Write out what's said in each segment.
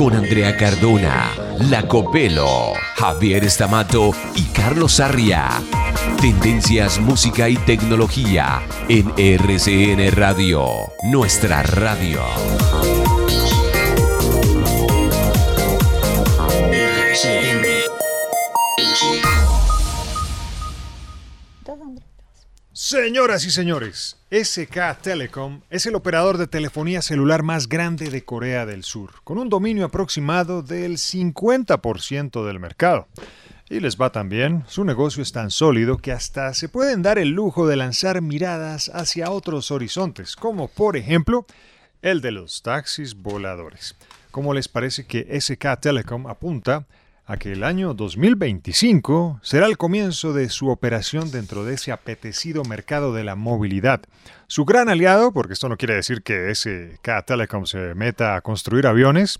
con Andrea Cardona, Lacopelo, Javier Estamato y Carlos Sarria. Tendencias, música y tecnología en RCN Radio, nuestra radio. Señoras y señores, SK Telecom es el operador de telefonía celular más grande de Corea del Sur, con un dominio aproximado del 50% del mercado. Y les va tan bien, su negocio es tan sólido que hasta se pueden dar el lujo de lanzar miradas hacia otros horizontes, como por ejemplo el de los taxis voladores. ¿Cómo les parece que SK Telecom apunta a que el año 2025 será el comienzo de su operación dentro de ese apetecido mercado de la movilidad. Su gran aliado, porque esto no quiere decir que SK Telecom se meta a construir aviones,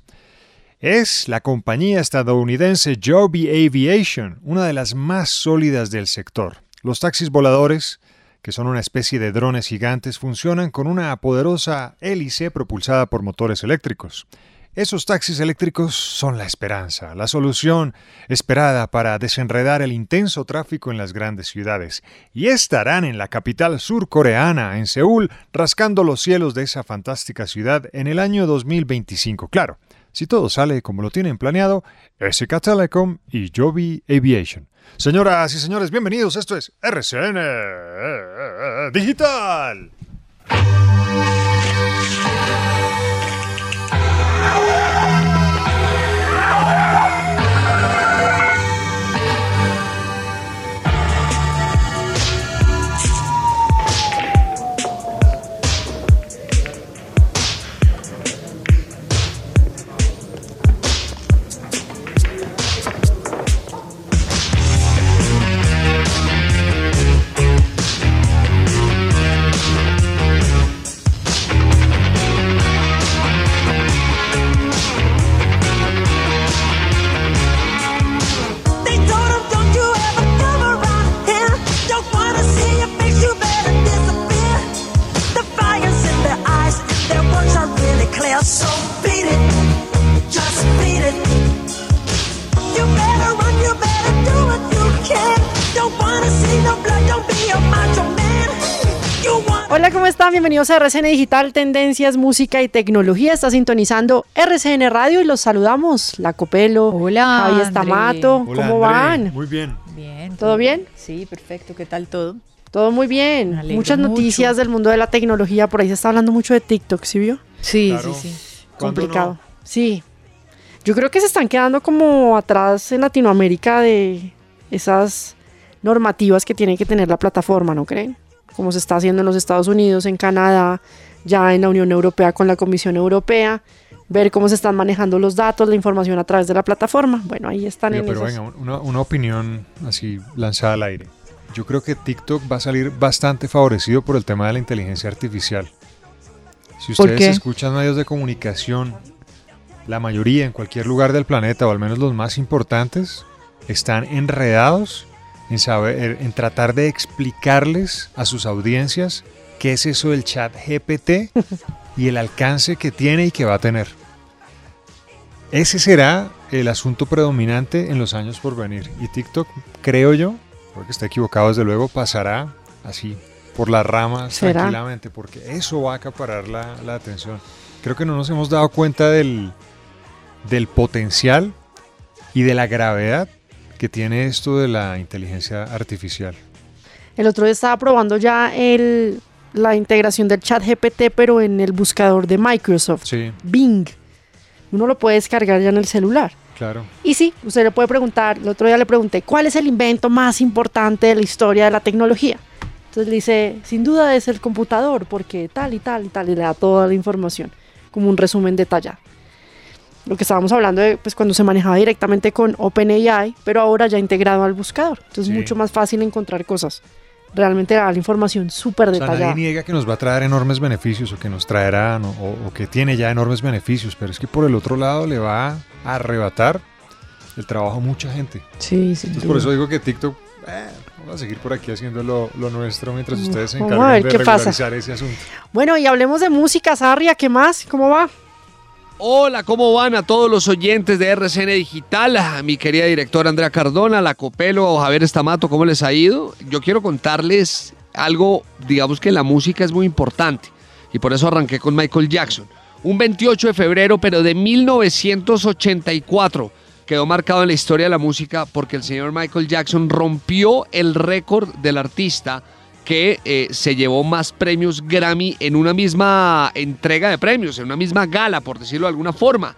es la compañía estadounidense Joby Aviation, una de las más sólidas del sector. Los taxis voladores, que son una especie de drones gigantes, funcionan con una poderosa hélice propulsada por motores eléctricos. Esos taxis eléctricos son la esperanza, la solución esperada para desenredar el intenso tráfico en las grandes ciudades, y estarán en la capital surcoreana, en Seúl, rascando los cielos de esa fantástica ciudad en el año 2025. Claro, si todo sale como lo tienen planeado, SK Telecom y Joby Aviation. Señoras y señores, bienvenidos, esto es RCN Digital. Bienvenidos a RCN Digital, Tendencias, Música y Tecnología. Está sintonizando RCN Radio y los saludamos. La Copelo, Hola, Javi André. Estamato, Hola, ¿cómo André. van? Muy bien. Bien. ¿Todo bien? Sí, perfecto. ¿Qué tal todo? Todo muy bien. Muchas mucho. noticias del mundo de la tecnología. Por ahí se está hablando mucho de TikTok, ¿sí vio? Sí, Claro. sí, sí. ¿Cuándo Complicado. no? Sí. Yo creo que se están quedando como atrás en Latinoamérica de esas normativas que tiene que tener la plataforma, ¿no creen? Como se está haciendo en los Estados Unidos, en Canadá, ya en la Unión Europea con la Comisión Europea, ver cómo se están manejando los datos, la información a través de la plataforma. Bueno, ahí están en pero esos. venga, una, una opinión así lanzada al aire. yo creo que TikTok va a salir bastante favorecido por el tema de la inteligencia artificial. Si ¿Por ustedes escuchan medios de comunicación, la mayoría en cualquier lugar del planeta, o al menos los más importantes, están enredados en, saber, en tratar de explicarles a sus audiencias qué es eso del chat GPT y el alcance que tiene y que va a tener. Ese será el asunto predominante en los años por venir. Y TikTok, creo yo, porque está equivocado desde luego, pasará así por las ramas ¿Será? tranquilamente, porque eso va a acaparar la, la atención. Creo que no nos hemos dado cuenta del, del potencial y de la gravedad que tiene esto de la inteligencia artificial. El otro día estaba probando ya el, la integración del chat GPT, pero en el buscador de Microsoft, Sí, Bing. Uno lo puede descargar ya en el celular. claro. Y sí, usted le puede preguntar, el otro día le pregunté, ¿cuál es el invento más importante de la historia de la tecnología? Entonces le dice, sin duda es el computador, porque tal y tal y tal, y le da toda la información, como un resumen detallado. Lo que estábamos hablando de pues, cuando se manejaba directamente con OpenAI, pero ahora ya integrado al buscador. Entonces Sí. es mucho más fácil encontrar cosas. Realmente da la información súper O sea, detallada. nadie niega que nos va a traer enormes beneficios o que nos traerá no, o, o que tiene ya enormes beneficios, pero es que por el otro lado le va a arrebatar el trabajo a mucha gente. Sí, duda. por eso digo que TikTok, eh, vamos a seguir por aquí haciendo lo, lo nuestro mientras Mm, ustedes se ver de qué pasa. regularizar ese asunto. Bueno, y hablemos de música, Sarria, ¿qué más? ¿Cómo va? Hola, ¿cómo van a todos los oyentes de RCN Digital? A mi querida directora Andrea Cardona, la Copelo, Javier Estamato, ¿cómo les ha ido? Yo quiero contarles algo, digamos que la música es muy importante y por eso arranqué con Michael Jackson. Un 28 de febrero, pero de 1984, quedó marcado en la historia de la música porque el señor Michael Jackson rompió el récord del artista que eh, se llevó más premios Grammy en una misma entrega de premios, en una misma gala, por decirlo de alguna forma.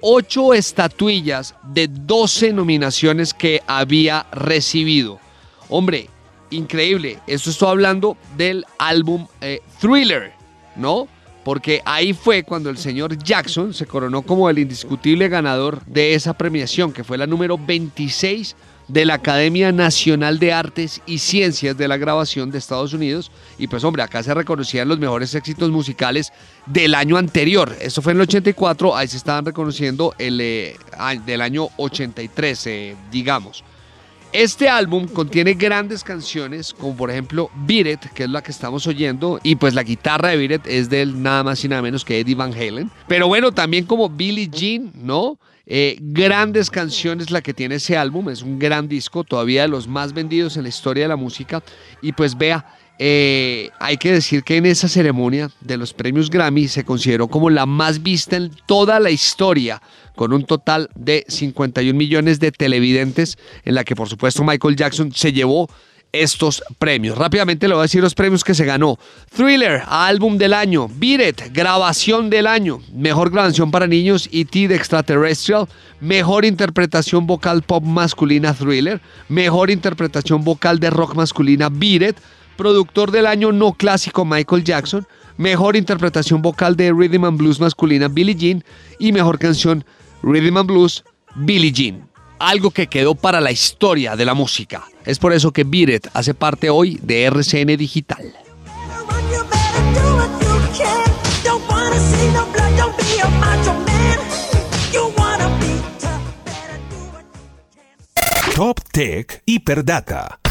Ocho estatuillas de 12 nominaciones que había recibido. Hombre, increíble. Esto estoy hablando del álbum eh, Thriller, ¿no? Porque ahí fue cuando el señor Jackson se coronó como el indiscutible ganador de esa premiación, que fue la número 26 de la Academia Nacional de Artes y Ciencias de la Grabación de Estados Unidos. Y pues hombre, acá se reconocían los mejores éxitos musicales del año anterior. Eso fue en el 84, ahí se estaban reconociendo el eh, del año 83, eh, digamos. Este álbum contiene grandes canciones, como por ejemplo Beat It, que es la que estamos oyendo, y pues la guitarra de Beat It es del nada más y nada menos que Eddie Van Halen. Pero bueno, también como Billie Jean, ¿no? Eh, grandes canciones la que tiene ese álbum, es un gran disco, todavía de los más vendidos en la historia de la música. Y pues vea, eh, hay que decir que en esa ceremonia de los premios Grammy se consideró como la más vista en toda la historia, con un total de 51 millones de televidentes, en la que por supuesto Michael Jackson se llevó estos premios. Rápidamente le voy a decir los premios que se ganó. Thriller, álbum del año. Beat grabación del año. Mejor grabación para niños, E.T. de Extraterrestrial. Mejor interpretación vocal pop masculina, Thriller. Mejor interpretación vocal de rock masculina, Beat. Productor del año no clásico, Michael Jackson. Mejor interpretación vocal de Rhythm and Blues masculina, Billie Jean. Y mejor canción, Rhythm and Blues, Billie Jean. Algo que quedó para la historia de la música. Es por eso que It hace parte hoy de RCN Digital. Top Tech Hiperdata.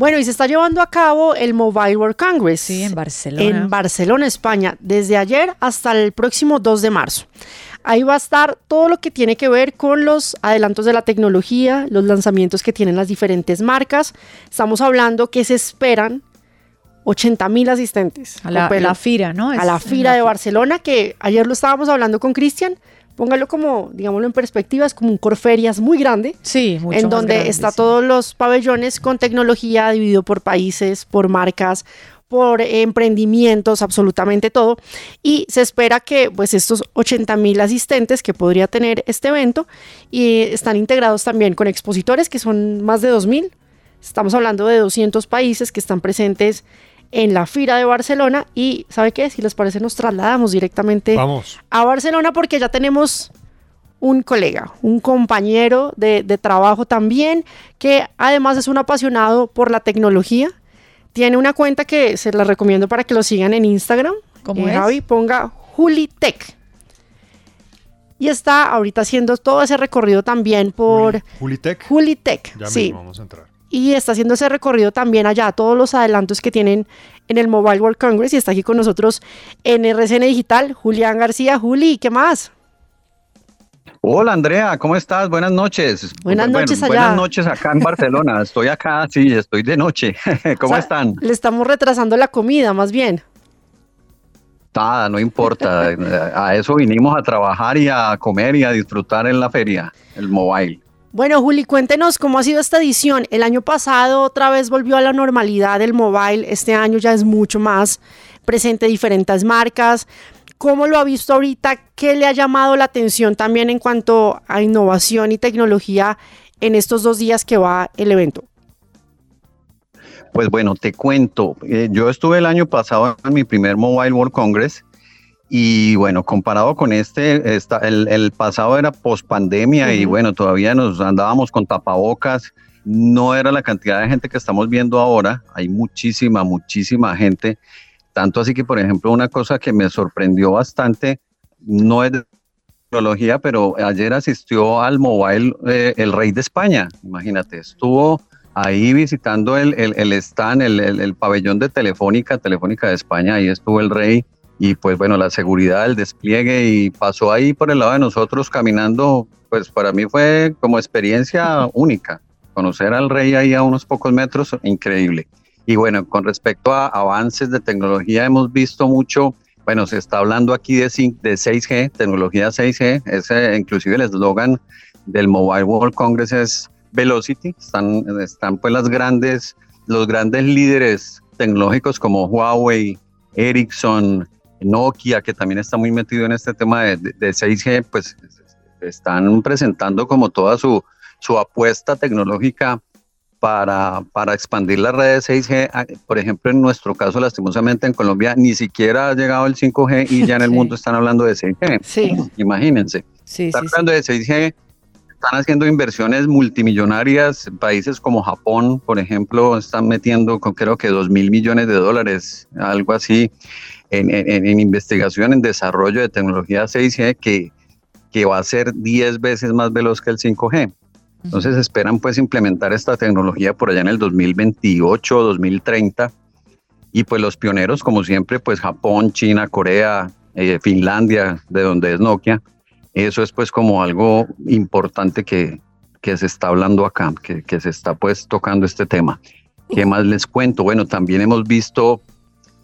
Bueno, y se está llevando a cabo el Mobile World Congress. Sí, en Barcelona. En Barcelona, España, desde ayer hasta el próximo 2 de marzo. Ahí va a estar todo lo que tiene que ver con los adelantos de la tecnología, los lanzamientos que tienen las diferentes marcas. Estamos hablando que se esperan 80 mil asistentes. A la, la fira, ¿no? a la fira de Barcelona, que ayer lo estábamos hablando con Cristian. Póngalo como, digámoslo en perspectiva, es como un Corferias muy grande Sí, mucho en donde grande, está sí. todos los pabellones con tecnología dividido por países, por marcas, por emprendimientos, absolutamente todo. Y se espera que pues estos 80 mil asistentes que podría tener este evento y están integrados también con expositores que son más de 2 mil. Estamos hablando de 200 países que están presentes en la Fira de Barcelona y ¿sabe qué? Si les parece nos trasladamos directamente Vamos. a Barcelona porque ya tenemos un colega, un compañero de, de trabajo también, que además es un apasionado por la tecnología. Tiene una cuenta que se la recomiendo para que lo sigan en Instagram. ¿Cómo Eh, es? Javi, ponga Julitech. Y está ahorita haciendo todo ese recorrido también por Juli- Julitech. Julitech. Ya sí. mismo vamos a entrar. Y está haciendo ese recorrido también allá, todos los adelantos que tienen en el Mobile World Congress. Y está aquí con nosotros en RCN Digital, Julián García. Juli, ¿qué más? Hola Andrea, ¿cómo estás? Buenas noches. Buenas Bueno, noches allá. Buenas noches acá en Barcelona. Estoy acá, sí, estoy de noche. ¿Cómo O sea, están? Le estamos retrasando la comida, más bien. Nada, no importa. A eso vinimos a trabajar y a comer y a disfrutar en la feria, el mobile. Bueno, Juli, cuéntenos cómo ha sido esta edición. El año pasado otra vez volvió a la normalidad el mobile. Este año ya es mucho más presente diferentes marcas. ¿Cómo lo ha visto ahorita? ¿Qué le ha llamado la atención también en cuanto a innovación y tecnología en estos dos días que va el evento? Pues bueno, te cuento. eh, yo estuve el año pasado en mi primer Mobile World Congress y bueno, comparado con este, esta- el, el pasado era post pandemia y bueno, todavía nos andábamos con tapabocas. No era la cantidad de gente que estamos viendo ahora. Hay muchísima, muchísima gente. Tanto así que, por ejemplo, una cosa que me sorprendió bastante, no es de tecnología, pero ayer asistió al mobile eh, el rey de España. Imagínate, estuvo ahí visitando el, el, el stand, el pabellón de Telefónica, Telefónica de España, ahí estuvo el rey y pues bueno, la seguridad, el despliegue y pasó ahí por el lado de nosotros caminando, pues para mí fue como experiencia única, conocer al rey ahí a unos pocos metros, increíble. Y bueno, con respecto a avances de tecnología, hemos visto mucho, bueno, se está hablando aquí de, cin- de 6G, tecnología 6G, ese inclusive el eslogan del Mobile World Congress es Velocity, están, están pues las grandes, los grandes líderes tecnológicos como Huawei, Ericsson, Nokia, que también está muy metido en este tema de, de- de 6G, pues están presentando como toda su, su apuesta tecnológica para, para expandir las redes 6G. Ah, Por ejemplo, en nuestro caso, lastimosamente en Colombia, ni siquiera ha llegado el 5G y ya en el Sí. mundo están hablando de 6G. Sí. Imagínense. Sí, Están hablando de 6G, están haciendo inversiones multimillonarias. Países como Japón, por ejemplo, están metiendo con creo que 2 mil millones de dólares, algo así, en, en- en investigación, en desarrollo de tecnología 6G que, que va a ser 10 veces más veloz que el 5G. Entonces esperan pues implementar esta tecnología por allá en el 2028 o 2030. Y pues los pioneros, como siempre, pues Japón, China, Corea, eh, Finlandia, de donde es Nokia, eso es pues como algo importante que, que se está hablando acá, que, que se está pues tocando este tema. ¿Qué más les cuento? Bueno, también hemos visto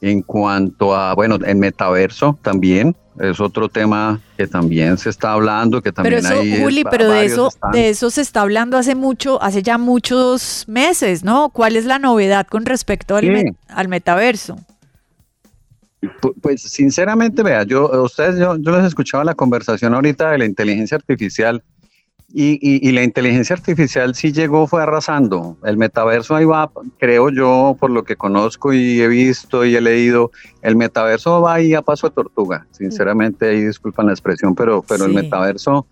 en cuanto a, bueno, el metaverso también, es otro tema que también se está hablando, que Pero también eso, hay Juli, pero de eso, están- de eso se está hablando hace mucho, hace ya muchos meses, ¿no? ¿Cuál es la novedad con respecto al, Sí. met- al metaverso? Pu- Pues sinceramente, vea, yo, ustedes, yo, yo les escuchaba la conversación ahorita de la inteligencia artificial y, y- y la inteligencia artificial sí llegó, fue arrasando. El metaverso ahí va, creo yo, por lo que conozco y he visto y he leído, el metaverso va ahí a paso de tortuga. Sinceramente, ahí disculpan la expresión, pero, pero el metaverso,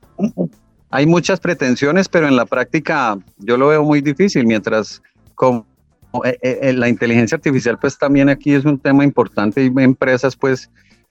hay muchas pretensiones, pero en la práctica yo lo veo muy difícil, mientras como eh, eh, la inteligencia artificial, pues también aquí es un tema importante y empresas, pues,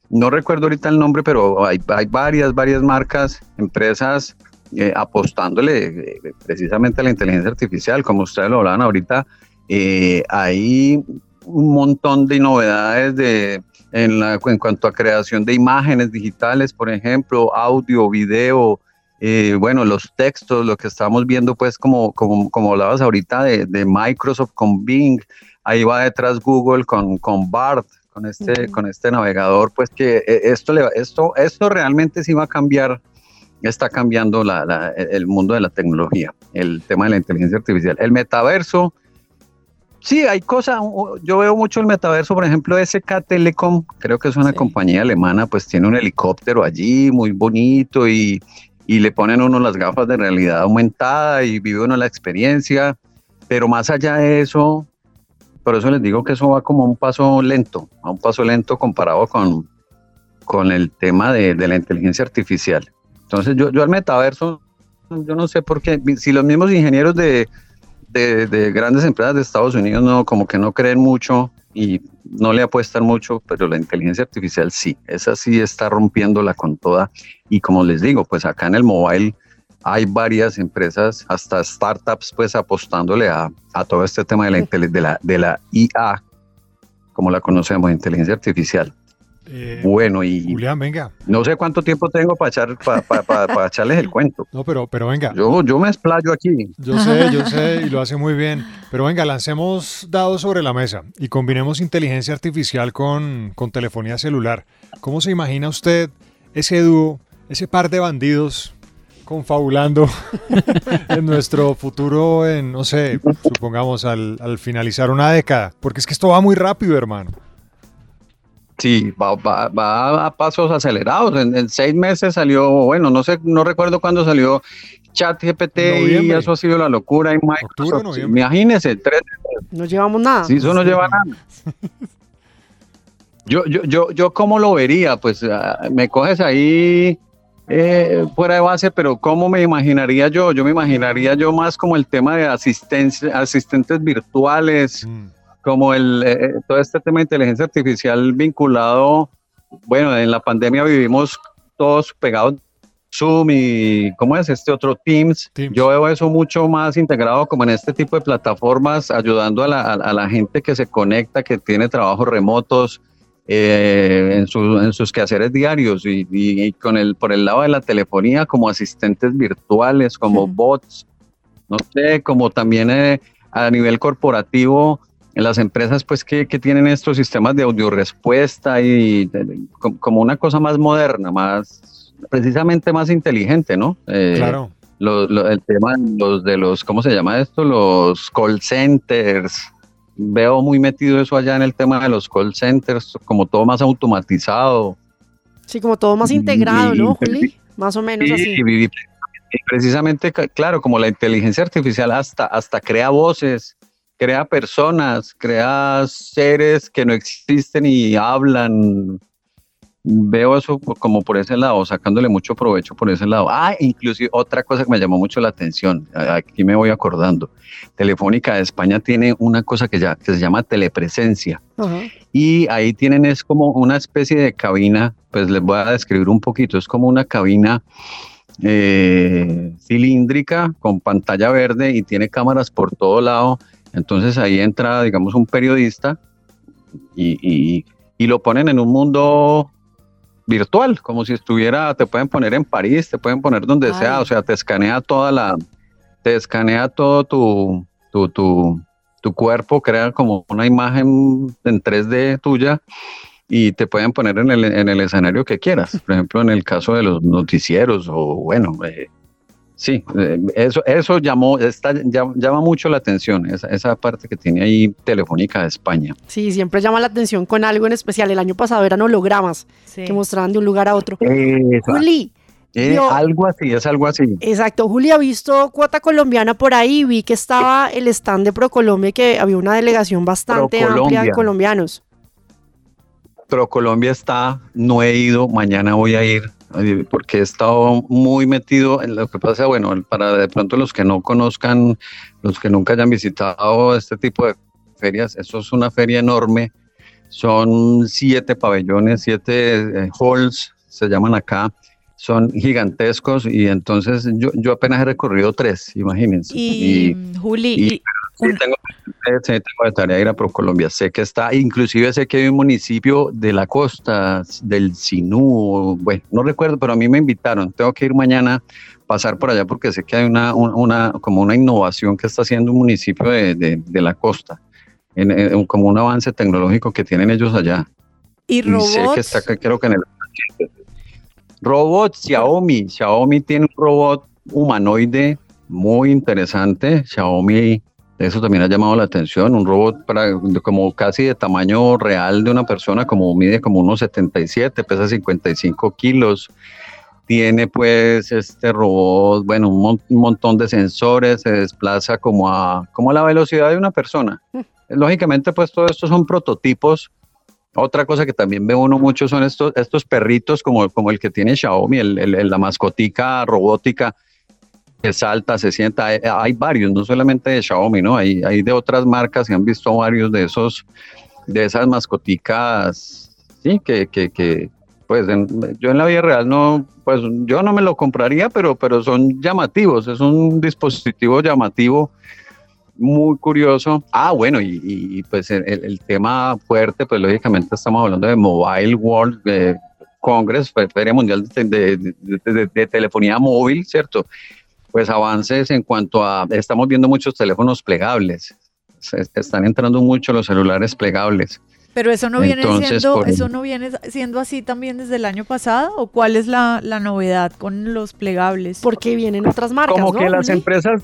no recuerdo ahorita el nombre, pero hay, hay varias, varias marcas, empresas eh, apostándole eh, precisamente a la inteligencia artificial, como ustedes lo hablaban ahorita, eh, hay un montón de novedades de, en, la- en cuanto a creación de imágenes digitales, por ejemplo, audio, video, eh, bueno, los textos, lo que estamos viendo, pues, como, como, como hablabas ahorita de, de Microsoft con Bing, ahí va detrás Google con, con BART, con este, con este navegador, pues que eh, esto, le esto, esto realmente sí va a cambiar, está cambiando la- la- el mundo de la tecnología, el tema de la inteligencia artificial. El metaverso, sí, hay cosas, yo veo mucho el metaverso, por ejemplo, SK Telecom, creo que es una Sí. compañía alemana, pues tiene un helicóptero allí muy bonito y, y le ponen uno las gafas de realidad aumentada y vive uno la experiencia, pero más allá de eso, por eso les digo que eso va como un paso lento, a un paso lento comparado con, con el tema de, de la inteligencia artificial. Entonces yo, yo al metaverso, yo no sé por qué, si los mismos ingenieros de, de, de grandes empresas de Estados Unidos no, como que no creen mucho y no le apuestan mucho, pero la inteligencia artificial sí, esa sí está rompiéndola con toda. Y como les digo, pues acá en el mobile hay varias empresas, hasta startups, pues apostándole a, a todo este tema de la, de, la, de la IA, como la conocemos, inteligencia artificial. Eh, Bueno, y Julián, venga. no sé cuánto tiempo tengo para echar, para, para, para- para echarles el cuento. No, pero, pero venga. Yo, yo me explayo aquí. Yo sé, yo sé, y lo hace muy bien. Pero venga, lancemos dados sobre la mesa y combinemos inteligencia artificial con, con telefonía celular. ¿Cómo se imagina usted ese dúo, ese par de bandidos confabulando en nuestro futuro, en, no sé, supongamos al, al finalizar una década? Porque es que esto va muy rápido, hermano. Sí, va, va, va a pasos acelerados. En, en seis meses salió, bueno, no sé, no recuerdo cuándo salió ChatGPT y eso ha sido la locura. Y Microsoft, Octubre, noviembre. imagínese, tres No llevamos nada. Sí, eso no lleva nada. Yo, yo, yo, yo cómo lo vería, pues ah, me coges ahí eh, fuera de base, pero cómo me imaginaría yo, yo me imaginaría yo más como el tema de asistencia, asistentes virtuales, Mm. Como el eh, todo este tema de inteligencia artificial vinculado, bueno, en la pandemia vivimos todos pegados Zoom y ¿cómo es este otro Teams? Teams. Yo veo eso mucho más integrado como en este tipo de plataformas, ayudando a la, a- a la gente que se conecta, que tiene trabajos remotos eh, en, su- en sus quehaceres diarios y, y- y con el por el lado de la telefonía como asistentes virtuales, como bots, no sé, como también eh, a nivel corporativo en las empresas pues que, que tienen estos sistemas de audio respuesta y de- de- com- como una cosa más moderna, más precisamente más inteligente, ¿no? Eh, Claro. lo- lo- el tema los de los, ¿cómo se llama esto? Los call centers. Veo muy metido eso allá en el tema de los call centers, como todo más automatizado. Sí, como todo más Y- integrado, ¿no, y- Juli? Más o menos Y, así. y- precisamente, claro, como la inteligencia artificial hasta, hasta crea voces, crea personas, crea seres que no existen y hablan. Veo eso como por ese lado, sacándole mucho provecho por ese lado. Ah, inclusive otra cosa que me llamó mucho la atención, aquí me voy acordando. Telefónica de España tiene una cosa que, ya, que se llama telepresencia y ahí tienen es como una especie de cabina, pues les voy a describir un poquito, es como una cabina eh, cilíndrica con pantalla verde y tiene cámaras por todo lado, entonces ahí entra, digamos, un periodista y, y- y lo ponen en un mundo virtual, como si estuviera, te pueden poner en París, te pueden poner donde Ay. sea, o sea, te escanea toda la, te escanea todo tu, tu, tu, tu cuerpo, crea como una imagen en 3D tuya y te pueden poner en el, en el escenario que quieras. Por ejemplo, en el caso de los noticieros o bueno, eh, sí, eh, eso, eso llamó, está, llama mucho la atención, esa, esa parte que tiene ahí Telefónica de España. Sí, siempre llama la atención con algo en especial. El año pasado eran hologramas Sí. que mostraban de un lugar a otro. Esa- Juli, eh, algo así, es algo así. exacto. Juli ha visto cuota colombiana por ahí. Vi que estaba el stand de ProColombia y que había una delegación bastante amplia de ProColombia. colombianos. Pero Colombia está, no he ido, mañana voy a ir, porque he estado muy metido en lo que pasa, bueno, para de pronto los que no conozcan, los que nunca hayan visitado este tipo de ferias, eso es una feria enorme, son siete pabellones, siete eh, halls, se llaman acá, son gigantescos y entonces yo, yo apenas he recorrido tres, imagínense. Y, Juli, y- y Sí, un- tengo, sí, tengo de tarea ir a ProColombia. Sé que está, inclusive sé que hay un municipio de la costa del Sinú, bueno, no recuerdo, pero a mí me invitaron. Tengo que ir mañana, pasar por allá porque sé que hay una, un- una como una innovación que está haciendo un municipio de, de- de la costa, en- en- como un avance tecnológico que tienen ellos allá. y Y sé que robots. está, creo que en el... Robot Xiaomi. Xiaomi tiene un robot humanoide muy interesante. Xiaomi, eso también ha llamado la atención. Un robot para, como casi de tamaño real de una persona, como mide como unos 77, pesa 55 kilos. Tiene pues este robot, bueno, un, mon- un montón de sensores, se desplaza como a, como a la velocidad de una persona. Lógicamente, pues todo esto son prototipos Otra cosa que también ve uno mucho son estos, estos perritos como, como el que tiene Xiaomi, el, la mascotica robótica salta, se sienta. Hay, hay varios, no solamente de Xiaomi, ¿no? Hay, hay de otras marcas y han visto varios de esos, de esas mascoticas, sí, que, que, que pues yo en la vida real no, pues yo no me lo compraría, pero, pero son llamativos, es un dispositivo llamativo muy curioso. Ah, bueno, y, pues el, tema fuerte, pues lógicamente estamos hablando de Mobile World eh, Congress, fe- Feria Mundial de Telefonía Móvil, ¿cierto? Pues avances en cuanto a, estamos viendo muchos teléfonos plegables, se, están entrando mucho los celulares plegables. Pero eso no viene Entonces, siendo, por- eso no viene siendo así también desde el año pasado, o cuál es la, la novedad con los plegables? Porque vienen otras marcas, Como ¿no, que las empresas,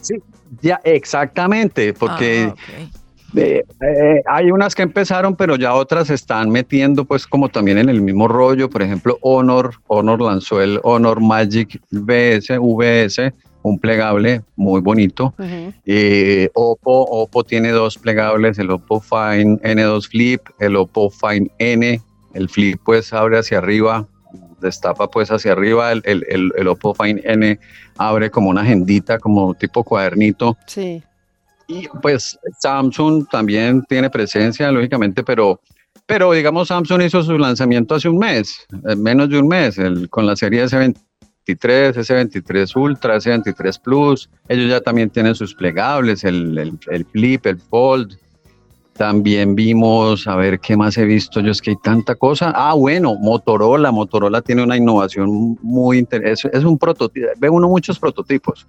sí, ya exactamente, porque... Ah. Eh, eh, hay unas que empezaron, pero ya otras se están metiendo, pues como también en el mismo rollo. Por ejemplo, Honor, Honor lanzó el Honor Magic VS, VS, un plegable muy bonito. Eh, Oppo, Oppo tiene dos plegables, el Oppo Find N2 Flip, el Oppo Find N. El Flip pues abre hacia arriba, destapa pues hacia arriba. El, el, el, el Oppo Find N abre como una agendita, como tipo cuadernito. Sí. Y pues Samsung también tiene presencia, lógicamente, pero, pero digamos Samsung hizo su lanzamiento hace un mes, eh, menos de un mes, el- con la serie S23, S23 Ultra, S23 Plus. Ellos ya también tienen sus plegables, el, el, el Flip, el Fold. También vimos, a ver qué más he visto yo, es que hay tanta cosa. Ah, bueno, Motorola, Motorola tiene una innovación muy interesante. Es, un prototipo, ve uno muchos prototipos.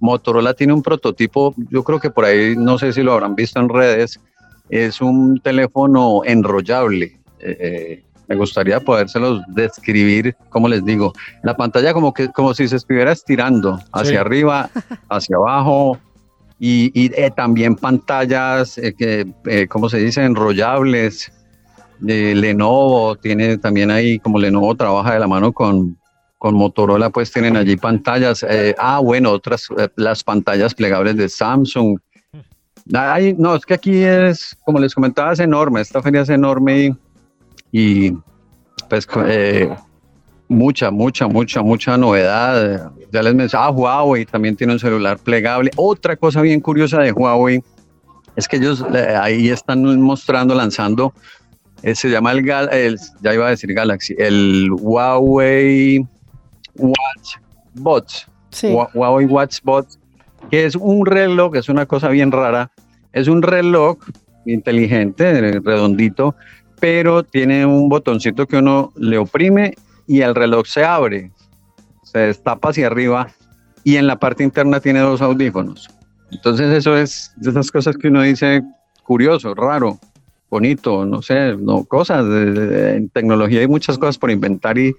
Motorola tiene un prototipo, yo creo que por ahí, no sé si lo habrán visto en redes, es un teléfono enrollable. Eh, eh, me gustaría podérselos describir, como les digo, la pantalla como que como si se estuviera estirando hacia Sí. arriba, hacia abajo, y, y, eh, también pantallas, eh, que, eh, ¿cómo se dice? Enrollables. Lenovo tiene también ahí, como Lenovo trabaja de la mano con, con Motorola, pues tienen allí pantallas. eh, ah, bueno, otras, eh, las pantallas plegables de Samsung. Ay, no, es que aquí es, como les comentaba, es enorme. Esta feria es enorme y, pues eh, mucha, mucha, mucha, mucha novedad. Ya les mencionaba, Huawei también tiene un celular plegable. Otra cosa bien curiosa de Huawei es que ellos ahí están mostrando, lanzando, se llama el, el- ya iba a decir Galaxy, el Huawei Watch Bots. Sí. Hua- Huawei Watch Bots, que es un reloj, es una cosa bien rara, es un reloj inteligente, redondito, pero tiene un botoncito que uno le oprime y el reloj se abre, se destapa hacia arriba y en la parte interna tiene dos audífonos. Entonces eso es de esas cosas que uno dice curioso, raro, bonito, no sé, no, cosas. en tecnología hay muchas cosas por inventar y,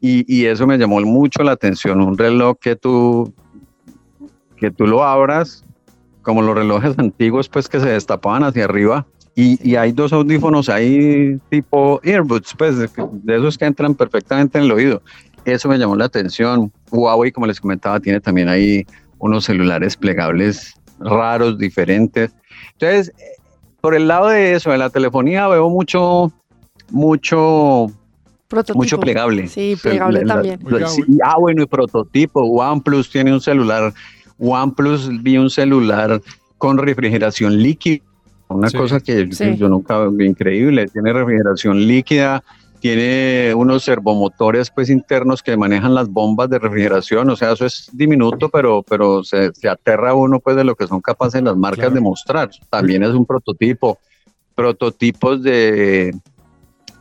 y, y eso me llamó mucho la atención. Un reloj que tú, que tú lo abras, como los relojes antiguos, pues que se destapaban hacia arriba. Y, y hay dos audífonos ahí tipo earbuds, pues de, de esos que entran perfectamente en el oído. Eso me llamó la atención. Huawei, como les comentaba, tiene también ahí unos celulares plegables raros, diferentes. Entonces, eh, por el lado de eso, de la telefonía, veo mucho, mucho Prototipo. mucho plegable. Sí, plegable la- la- también. Sí, ah, bueno, y prototipo. OnePlus tiene un celular. OnePlus vi un celular con refrigeración líquida. Una Sí. cosa que yo- Sí. yo nunca vi increíble. Tiene refrigeración líquida, tiene unos servomotores pues internos que manejan las bombas de refrigeración. O sea, eso es diminuto, pero, pero se, se aterra uno pues de lo que son capaces las marcas Claro. de mostrar. También es un prototipo. Prototipos de,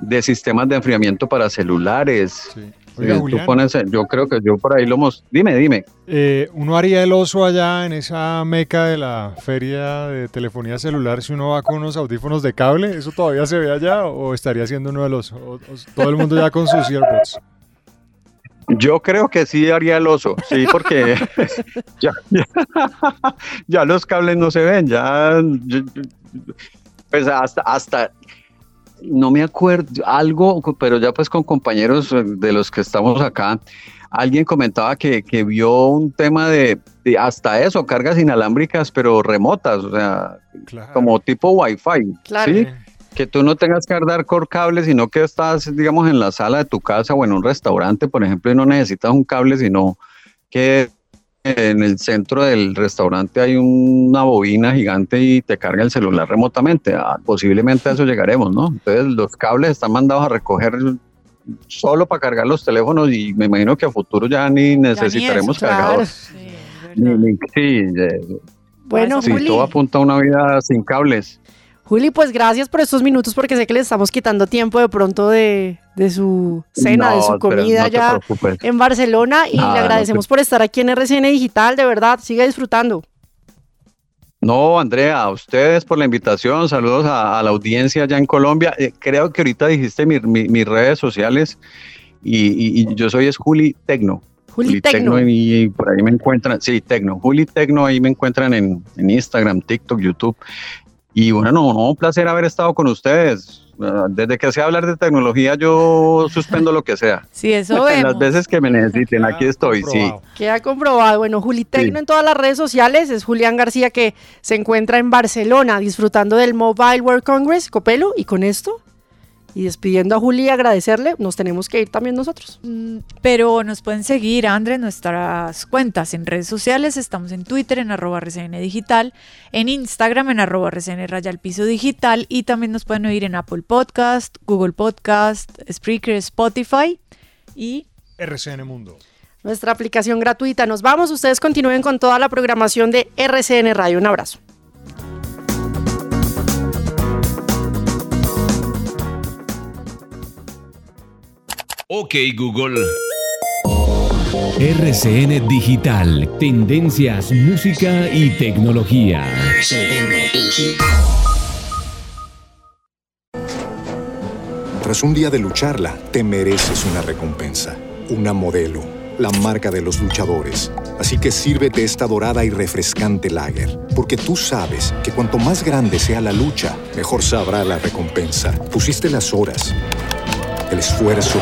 de sistemas de enfriamiento para celulares. Sí. Sí, tú Julián, pones, yo creo que yo por ahí lo mos... Dime, dime. eh, ¿uno haría el oso allá en esa meca de la feria de telefonía celular si uno va con unos audífonos de cable? ¿Eso todavía se ve allá o estaría siendo uno de los... o- o- todo el mundo ya con sus earbuds? Yo creo que sí haría el oso, sí, porque ya, ya, ya los cables no se ven, ya, pues hasta, hasta, no me acuerdo, algo, pero ya pues con compañeros eh, de los que estamos acá, alguien comentaba que, que vio un tema de, de hasta eso, cargas inalámbricas, pero remotas, o sea, Claro. como tipo Wi-Fi, Claro. ¿sí? que tú no tengas que dar por cable, sino que estás, digamos, en la sala de tu casa o en un restaurante, por ejemplo, y no necesitas un cable, sino que en el centro del restaurante hay una bobina gigante y te carga el celular remotamente. Ah, posiblemente a eso llegaremos, ¿no? Entonces los cables están mandados a recoger solo para cargar los teléfonos y me imagino que a futuro ya ni necesitaremos cargadores. Sí, es Ni- verdad. ni- sí, eh, Bueno, sí, Juli. todo apunta a una vida sin cables. Juli, pues gracias por estos minutos porque sé que le estamos quitando tiempo de pronto de, de su cena, de su comida no ya en Barcelona y le no agradecemos te- por estar aquí en RCN Digital, de verdad, siga disfrutando. No, Andrea, a ustedes por la invitación, saludos a, a la audiencia allá en Colombia. Eh, creo que ahorita dijiste mi- mi- mis redes sociales y, y- y yo soy es Juli Tecno. Juli Tecno. y, y por ahí me encuentran, sí, Tecno, Juli Tecno, ahí me encuentran en, en Instagram, TikTok, YouTube. Y bueno, no, no, un placer haber estado con ustedes. Ah, Desde que sea hablar de tecnología, yo suspendo lo que sea. Sí, eso Las vemos. veces que me necesiten, aquí estoy, sí. Queda comprobado. Bueno, Juli Tecno en todas las redes sociales. Es Julián García que se encuentra en Barcelona disfrutando del Mobile World Congress, Copelo. Y con esto, y despidiendo a Juli y agradecerle, nos tenemos que ir también nosotros. Mm, Pero nos pueden seguir, André, en nuestras cuentas en redes sociales. Estamos en Twitter, en arroba RCN Digital, en Instagram, en arroba RCN Raya al Piso Digital. Y también nos pueden oír en Apple Podcast, Google Podcast, Spreaker, Spotify. Y RCN Mundo. Nuestra aplicación gratuita. Nos vamos. Ustedes continúen con toda la programación de RCN Radio. Un abrazo. Ok Google. RCN Digital. Tendencias, música y tecnología. Tras un día de lucharla, te mereces una recompensa, una modelo, la marca de los luchadores. Así que sírvete esta dorada y refrescante lager, porque tú sabes que cuanto más grande sea la lucha, mejor sabrá la recompensa. Pusiste las horas, el esfuerzo,